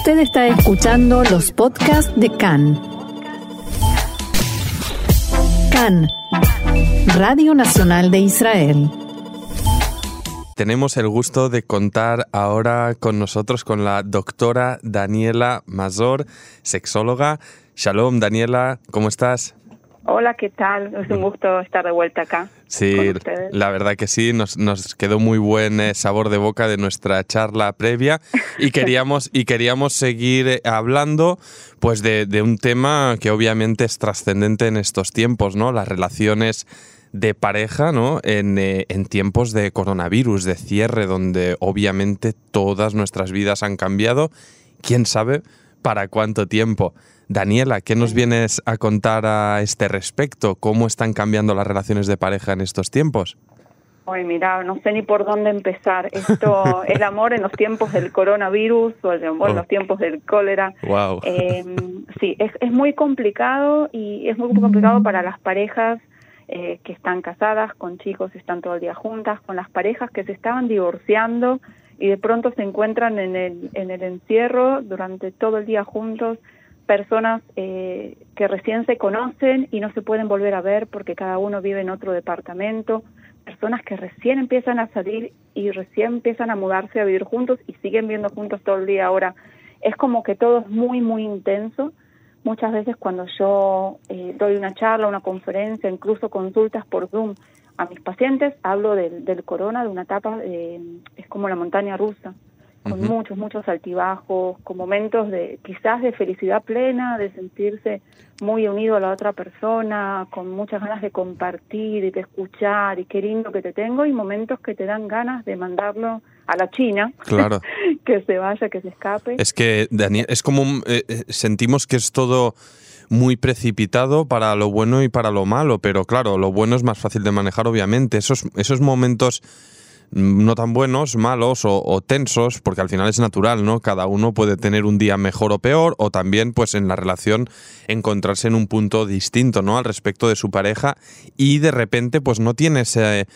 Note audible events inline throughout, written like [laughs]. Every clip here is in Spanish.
Usted está escuchando los podcasts de CAN. CAN, Radio Nacional de Israel. Tenemos el gusto de contar ahora con nosotros con la doctora Daniela Mazor, sexóloga. Shalom, Daniela, ¿cómo estás? Hola, ¿qué tal? Es un gusto estar de vuelta acá. Sí, la verdad que sí, nos, quedó muy buen eh, sabor de boca de nuestra charla previa y [laughs] queríamos, y queríamos seguir eh, hablando pues de, un tema que obviamente es trascendente en estos tiempos, ¿no? Las relaciones de pareja, ¿no? En, eh, en tiempos de coronavirus, de cierre, donde obviamente todas nuestras vidas han cambiado. ¿Quién sabe para cuánto tiempo? Daniela, ¿qué nos vienes a contar a este respecto? ¿Cómo están cambiando las relaciones de pareja en estos tiempos? Ay, mira, no sé ni por dónde empezar. Esto, [laughs] el amor en los tiempos del coronavirus o el amor en los oh. tiempos del cólera. Wow. Em, [laughs] sí, es, es muy complicado y es muy complicado para las parejas eh, que están casadas, con chicos están todo el día juntas, con las parejas que se estaban divorciando y de pronto se encuentran en el, en el encierro durante todo el día juntos personas eh, que recién se conocen y no se pueden volver a ver porque cada uno vive en otro departamento, personas que recién empiezan a salir y recién empiezan a mudarse a vivir juntos y siguen viendo juntos todo el día. Ahora, es como que todo es muy, muy intenso. Muchas veces cuando yo eh, doy una charla, una conferencia, incluso consultas por Zoom a mis pacientes, hablo del, del corona, de una etapa, eh, es como la montaña rusa con muchos, muchos altibajos, con momentos de quizás de felicidad plena, de sentirse muy unido a la otra persona, con muchas ganas de compartir y de escuchar y qué lindo que te tengo, y momentos que te dan ganas de mandarlo a la China, claro. [laughs] que se vaya, que se escape. Es que, Daniel, es como eh, eh, sentimos que es todo muy precipitado para lo bueno y para lo malo, pero claro, lo bueno es más fácil de manejar, obviamente. Esos, esos momentos no tan buenos, malos o, tensos, porque al final es natural, ¿no? Cada uno puede tener un día mejor o peor, o también, pues en la relación, encontrarse en un punto distinto, ¿no? Al respecto de su pareja, y de repente, pues no tiene ese,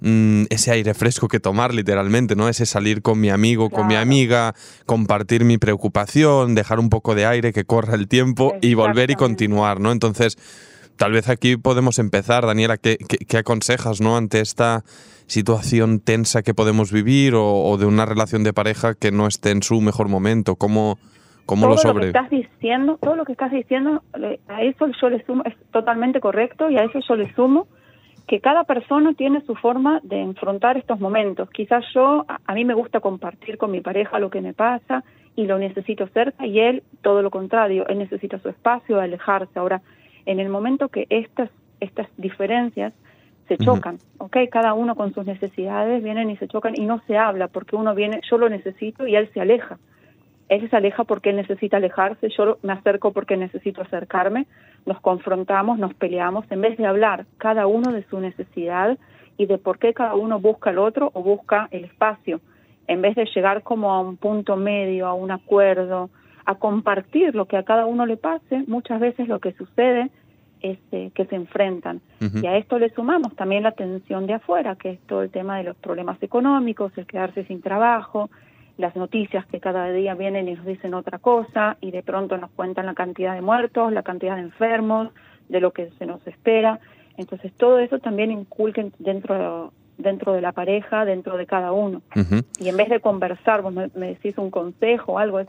mm, ese aire fresco que tomar, literalmente, ¿no? Ese salir con mi amigo, con mi amiga, compartir mi preocupación, dejar un poco de aire, que corra el tiempo y volver y continuar, ¿no? Entonces, tal vez aquí podemos empezar, Daniela, ¿qué, qué aconsejas, ¿no? Ante esta situación tensa que podemos vivir o, de una relación de pareja que no esté en su mejor momento? ¿Cómo, cómo lo sobre? Lo que estás diciendo, todo lo que estás diciendo, a eso yo le sumo, es totalmente correcto y a eso yo le sumo que cada persona tiene su forma de enfrentar estos momentos. Quizás yo, a, mí me gusta compartir con mi pareja lo que me pasa y lo necesito cerca y él todo lo contrario, él necesita su espacio, alejarse. Ahora, en el momento que estas, estas diferencias se chocan, ¿ok? Cada uno con sus necesidades vienen y se chocan y no se habla porque uno viene, yo lo necesito y él se aleja. Él se aleja porque él necesita alejarse, yo me acerco porque necesito acercarme, nos confrontamos, nos peleamos, en vez de hablar cada uno de su necesidad y de por qué cada uno busca el otro o busca el espacio, en vez de llegar como a un punto medio, a un acuerdo, a compartir lo que a cada uno le pase, muchas veces lo que sucede este, que se enfrentan. Y a esto le sumamos también la tensión de afuera, que es todo el tema de los problemas económicos, el quedarse sin trabajo, las noticias que cada día vienen y nos dicen otra cosa y de pronto nos cuentan la cantidad de muertos, la cantidad de enfermos, de lo que se nos espera. Entonces todo eso también inculquen dentro dentro de la pareja, dentro de cada uno. Y en vez de conversar, vos me, me decís un consejo o algo, es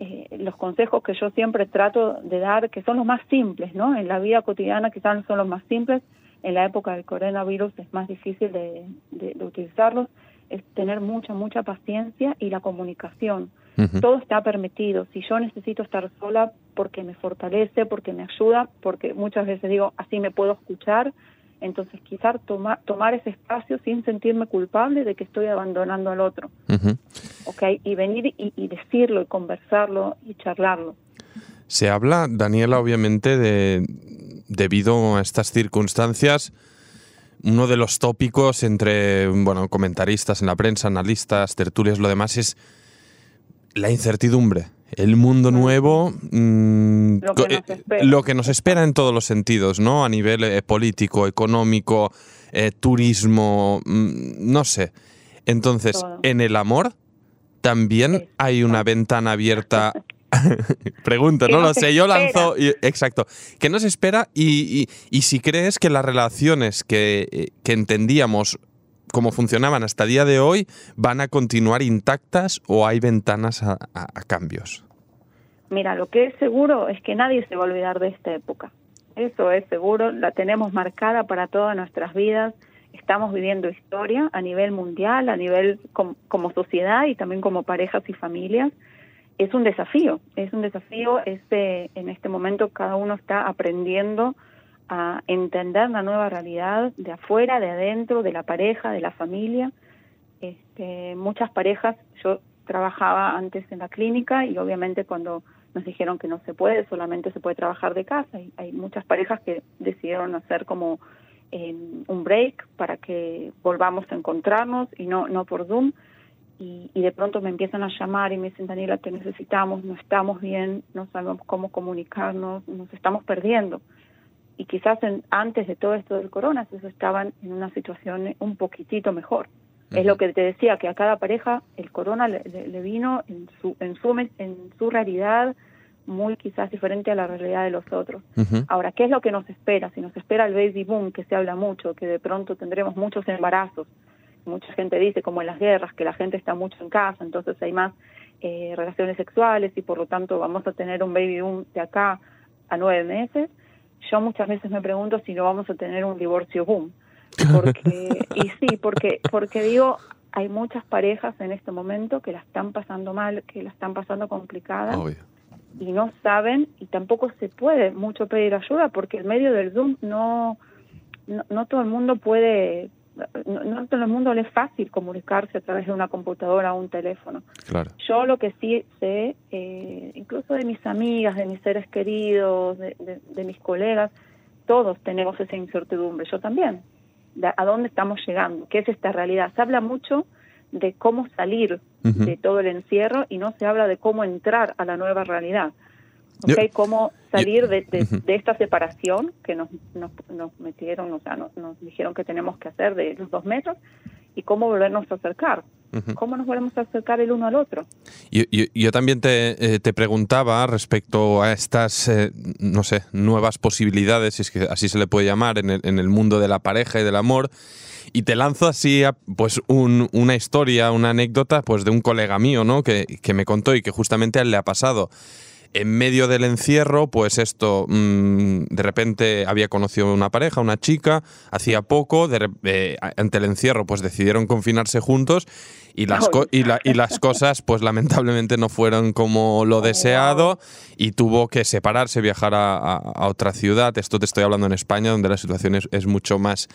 eh, los consejos que yo siempre trato de dar, que son los más simples, ¿no? En la vida cotidiana quizás son los más simples, en la época del coronavirus es más difícil de, utilizarlos, es tener mucha, mucha paciencia y la comunicación. Todo está permitido. Si yo necesito estar sola porque me fortalece, porque me ayuda, porque muchas veces digo, así me puedo escuchar, entonces, quizás tomar tomar ese espacio sin sentirme culpable de que estoy abandonando al otro. ¿Ok? Y venir y, decirlo y conversarlo y charlarlo. Se habla, Daniela, obviamente, de debido a estas circunstancias, uno de los tópicos entre bueno, comentaristas en la prensa, analistas, tertulias, lo demás es la incertidumbre el mundo nuevo, mm, lo, que nos espera en todos los sentidos, ¿no? A nivel eh, político, económico, eh, turismo, mm, no sé. Entonces, en el amor, también hay una ventana abierta. [laughs] Pregunto, no lo sé, yo lanzo. exacto. ¿Qué nos espera? Y, si crees que las relaciones que, eh, que entendíamos como funcionaban hasta el día de hoy van a continuar intactas o hay ventanas a, cambios? Mira, lo que es seguro es que nadie se va a olvidar de esta época. Eso es seguro, la tenemos marcada para todas nuestras vidas. Estamos viviendo historia a nivel mundial, a nivel como sociedad y también como parejas y familias. Es un desafío, es un desafío. Este, en este momento cada uno está aprendiendo a entender la nueva realidad de afuera, de adentro, de la pareja, de la familia. Este, muchas parejas, yo trabajaba antes en la clínica y obviamente cuando nos dijeron que no se puede, solamente se puede trabajar de casa. Y hay muchas parejas que decidieron hacer como eh, un break para que volvamos a encontrarnos y no, no por Zoom. Y, de pronto me empiezan a llamar y me dicen, Daniela, te necesitamos, no estamos bien, no sabemos cómo comunicarnos, nos estamos perdiendo y quizás antes de todo esto del corona, ellos estaban en una situación un poquitito mejor. Es lo que te decía, que a cada pareja el corona le, vino en su, en, su, en su realidad muy quizás diferente a la realidad de los otros. Ahora, ¿qué es lo que nos espera? Si nos espera el baby boom, que se habla mucho, que de pronto tendremos muchos embarazos, mucha gente dice, como en las guerras, que la gente está mucho en casa, entonces hay más eh, relaciones sexuales y por lo tanto vamos a tener un baby boom de acá a nueve meses, yo muchas veces me pregunto si no vamos a tener un divorcio boom. Porque, y sí, porque, porque digo, hay muchas parejas en este momento que la están pasando mal, que la están pasando complicada y no saben y tampoco se puede mucho pedir ayuda porque en medio del Zoom no, no, no todo el mundo puede no, todo el mundo le es fácil comunicarse a través de una computadora o un teléfono. Claro. Yo lo que sí sé, eh, incluso de mis amigas, de mis seres queridos, de, mis colegas, todos tenemos esa incertidumbre, yo también. ¿A dónde estamos llegando? ¿Qué es esta realidad? Se habla mucho de cómo salir de todo el encierro y no se habla de cómo entrar a la nueva realidad. Okay, cómo salir de, esta separación que nos, nos, metieron, o sea, nos, dijeron que tenemos que hacer de los dos metros y cómo volvernos a acercar. ¿Cómo nos volvemos a acercar el uno al otro? Yo, yo, también te, eh, te, preguntaba respecto a estas, eh, no sé, nuevas posibilidades, si es que así se le puede llamar, en el, en el mundo de la pareja y del amor. Y te lanzo así pues un, una historia, una anécdota pues de un colega mío, ¿no? Que, que me contó y que justamente a él le ha pasado en medio del encierro, pues esto, mm, de repente había conocido una pareja, una chica, hacía poco, eh, ante el encierro, pues decidieron confinarse juntos y las, y, las cosas, pues lamentablemente no fueron como lo oh, deseado y tuvo que separarse, viajar a, otra ciudad. Esto te estoy hablando en España, donde la situación es, mucho más,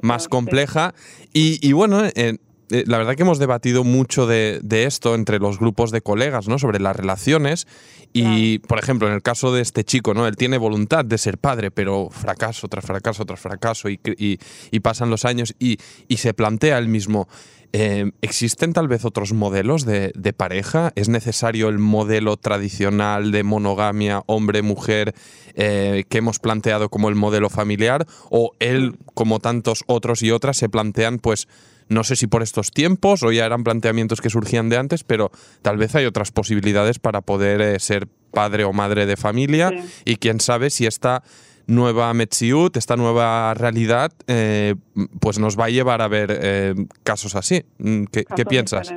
más compleja. Y, bueno, eh, la verdad que hemos debatido mucho de, esto entre los grupos de colegas, ¿no? Sobre las relaciones. Y, por ejemplo, en el caso de este chico, ¿no? Él tiene voluntad de ser padre, pero fracaso tras fracaso tras fracaso y, y, pasan los años y, se plantea él mismo. Eh, ¿Existen tal vez otros modelos de, pareja? ¿Es necesario el modelo tradicional de monogamia hombre-mujer eh, que hemos planteado como el modelo familiar? ¿O él, como tantos otros y otras, se plantean pues no sé si por estos tiempos o ya eran planteamientos que surgían de antes, pero tal vez hay otras posibilidades para poder eh, ser padre o madre de familia y quién sabe si esta nueva Metziut, esta nueva realidad, eh, pues nos va a llevar a ver eh, casos así. Mm, ¿Qué, piensas?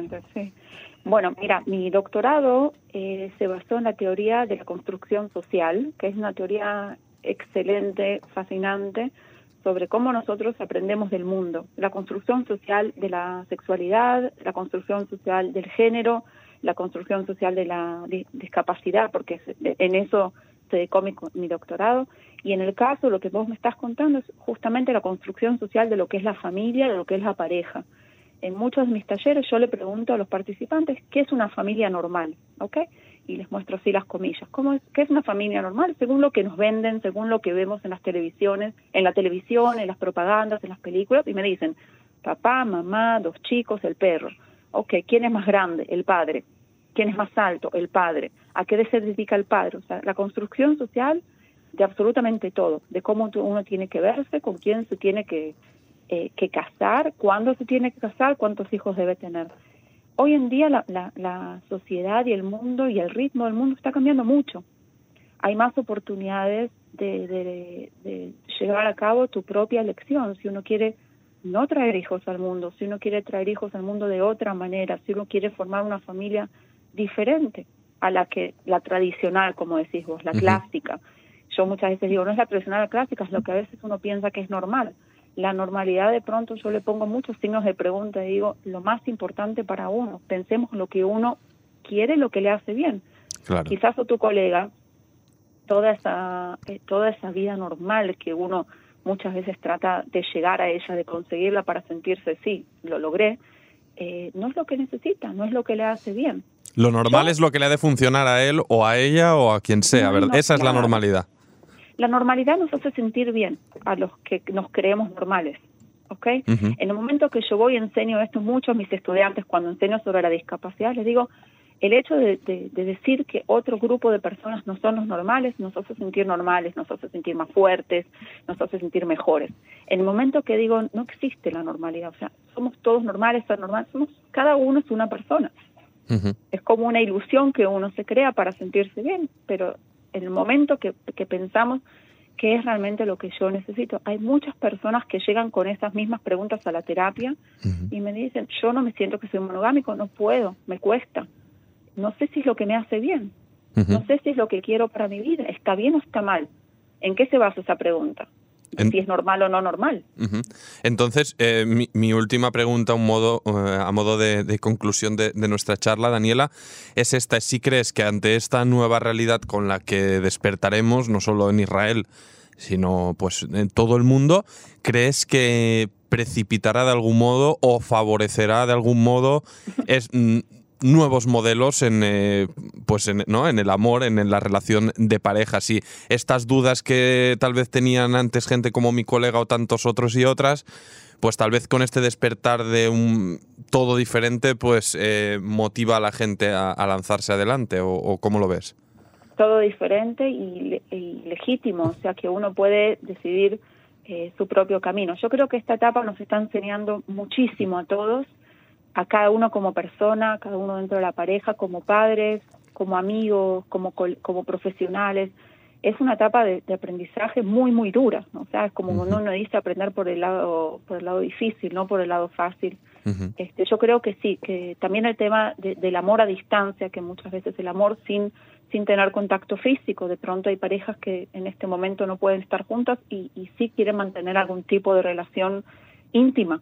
Bueno, mira, mi doctorado se basó en la teoría de la construcción social, que es una teoría excelente, fascinante, sobre cómo nosotros aprendemos del mundo, la construcción social de la sexualidad, la construcción social del género, la construcción social de la discapacidad, porque en eso se dedicó mi, mi, doctorado. Y en el caso, lo que vos me estás contando es justamente la construcción social de lo que es la familia, de lo que es la pareja. En muchos de mis talleres yo le pregunto a los participantes qué es una familia normal, ¿ok? Y les muestro así las comillas. ¿Cómo es, ¿Qué es una familia normal? Según lo que nos venden, según lo que vemos en las televisiones, en la televisión, en las propagandas, en las películas, y me dicen, papá, mamá, dos chicos, el perro. Ok, ¿quién es más grande? El padre. ¿Quién es más alto? El padre. ¿A qué se dedica el padre? O sea, la construcción social de absolutamente todo, de cómo uno tiene que verse, con quién se tiene que, eh, que casar, cuándo se tiene que casar, cuántos hijos debe tener. Hoy en día la, la, la sociedad y el mundo y el ritmo del mundo está cambiando mucho. Hay más oportunidades de, de, de llevar a cabo tu propia elección. Si uno quiere no traer hijos al mundo, si uno quiere traer hijos al mundo de otra manera, si uno quiere formar una familia diferente a la que la tradicional, como decís vos, la clásica. Yo muchas veces digo, no es la tradicional, la clásica, es lo que a veces uno piensa que es normal. La normalidad de pronto yo le pongo muchos signos de pregunta y digo, lo más importante para uno, pensemos en lo que uno quiere, lo que le hace bien. Claro. Quizás a tu colega, toda esa, eh, toda esa vida normal que uno muchas veces trata de llegar a ella, de conseguirla para sentirse, sí, lo logré, eh, no es lo que necesita, no es lo que le hace bien. Lo normal es lo que le ha de funcionar a él o a ella o a quien sea, No, ¿verdad? no, Esa es la normalidad. La normalidad nos hace sentir bien a los que nos creemos normales, ¿ok? Ujú. En el momento que yo voy y enseño esto mucho a mis estudiantes, cuando enseño sobre la discapacidad, les digo, el hecho de, de- de decir que otro grupo de personas no son los normales nos hace sentir normales, nos hace sentir más fuertes, nos hace sentir mejores. En el momento que digo, no existe la normalidad, o sea, somos todos normales, somos, cada uno es una persona. Es como una ilusión que uno se crea para sentirse bien, pero el momento que, que pensamos qué es realmente lo que yo necesito, hay muchas personas que llegan con esas mismas preguntas a la terapia y me dicen, yo no me siento que soy monogámico, no puedo, me cuesta. No sé si es lo que me hace bien, no sé si es lo que quiero para mi vida, está bien o está mal. ¿En qué se basa esa pregunta? En- Si es normal o no normal. Entonces, eh, mi, mi última pregunta, un modo, eh, a modo de, de conclusión de, de nuestra charla, Daniela, es esta. Si crees que ante esta nueva realidad con la que despertaremos, no solo en Israel, sino pues en todo el mundo, ¿crees que precipitará de algún modo o favorecerá de algún modo es, mm, nuevos modelos en eh, pues en, ¿no? en el amor, en, la relación de pareja. Si estas dudas que tal vez tenían antes gente como mi colega o tantos otros y otras, pues tal vez con este despertar de un todo diferente, pues eh, motiva a la gente a, lanzarse adelante. O, ¿O cómo lo ves? todo diferente y, y legítimo, o sea que uno puede decidir eh, su propio camino. Yo creo que esta etapa nos está enseñando muchísimo a todos, a cada uno como persona, a cada uno dentro de la pareja, como padres, como amigos, como, como profesionales. Es una etapa de, de aprendizaje muy, muy dura, ¿no? o sea, es como cuando uno dice aprender por el lado, por el lado difícil, no por el lado fácil. Este, yo creo que sí, que también el tema de- del amor a distancia, que muchas veces el amor sin sin tener contacto físico, de pronto hay parejas que en este momento no pueden estar juntas y, y sí quieren mantener algún tipo de relación íntima.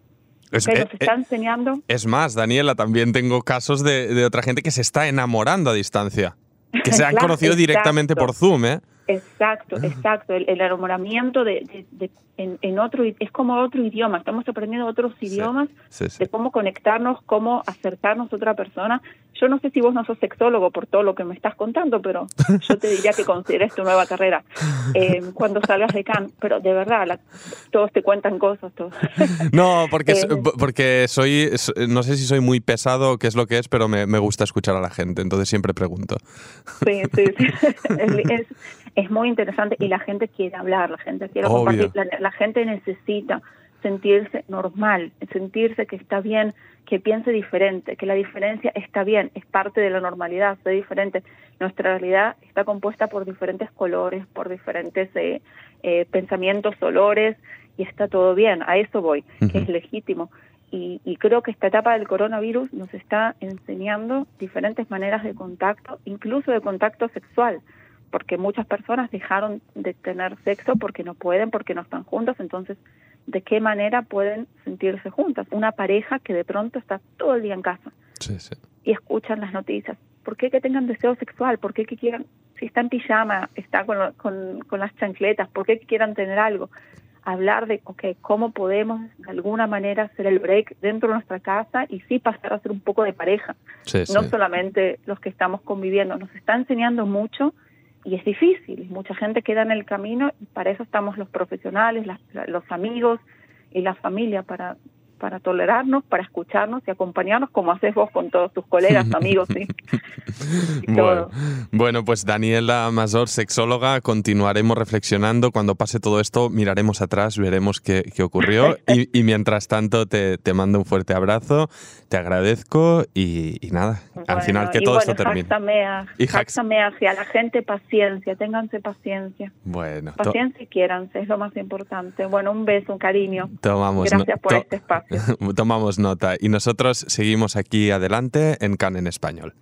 Es, eh, Nos está eh, enseñando, es más, Daniela, también tengo casos de, de otra gente que se está enamorando a distancia. Que se [laughs] han Claro, conocido directamente por Zoom, ¿eh? Exacto, exacto, el, el enamoramiento de, de- de- en, en otro, es como otro idioma, estamos aprendiendo otros Sí, idiomas sí, sí. de cómo conectarnos, cómo acercarnos a otra persona. Yo no sé si vos no sos sexólogo por todo lo que me estás contando, pero [laughs] yo te diría que consideres tu nueva carrera eh, cuando salgas de Cannes. Pero de verdad, la- todos te cuentan cosas. Todos. [laughs] No, porque, Eh, porque soy, so- no sé si soy muy pesado o qué es lo que es, pero me, me gusta escuchar a la gente, entonces siempre pregunto. Sí, sí, sí. [laughs] Es, es- es muy interesante y la gente quiere hablar, la gente quiere Obvio. compartir, la, la gente necesita sentirse normal, sentirse que está bien, que piense diferente, que la diferencia está bien, es parte de la normalidad, ser diferente. Nuestra realidad está compuesta por diferentes colores, por diferentes eh, eh, pensamientos, olores, y está todo bien, a eso voy, que es legítimo. Y, y creo que esta etapa del coronavirus nos está enseñando diferentes maneras de contacto, incluso de contacto sexual, porque muchas personas dejaron de tener sexo porque no pueden, porque no están juntas, entonces, ¿de qué manera pueden sentirse juntas? Una pareja que de pronto está todo el día en casa Sí, sí. y escuchan las noticias. ¿Por qué que tengan deseo sexual? ¿Por qué que quieran, si está en pijama, está con, lo- con, con las chancletas, por qué que quieran tener algo? Hablar de, ok, cómo podemos de alguna manera hacer el break dentro de nuestra casa y sí pasar a ser un poco de pareja, Sí, no solamente los que estamos conviviendo. Nos está enseñando mucho y es difícil. Mucha gente queda en el camino y para eso estamos los profesionales, las- la- los amigos y la familia, para, para tolerarnos, para escucharnos y acompañarnos como haces vos con todos tus colegas, [laughs] amigos. ¿sí? [laughs] bueno, bueno, pues Daniela Mazor, sexóloga, continuaremos reflexionando. Cuando pase todo esto, miraremos atrás, veremos qué, qué ocurrió. [laughs] y, mientras tanto, te, te, mando un fuerte abrazo, te agradezco y, nada, al final que todo esto termine. y hacia la gente, paciencia, ténganse paciencia. Bueno. Paciencia y quiéranse, es lo más importante. Bueno, un beso, un cariño. Tomamos Gracias por este espacio. [laughs] Tomamos nota. Y nosotros seguimos aquí adelante en CAN en español.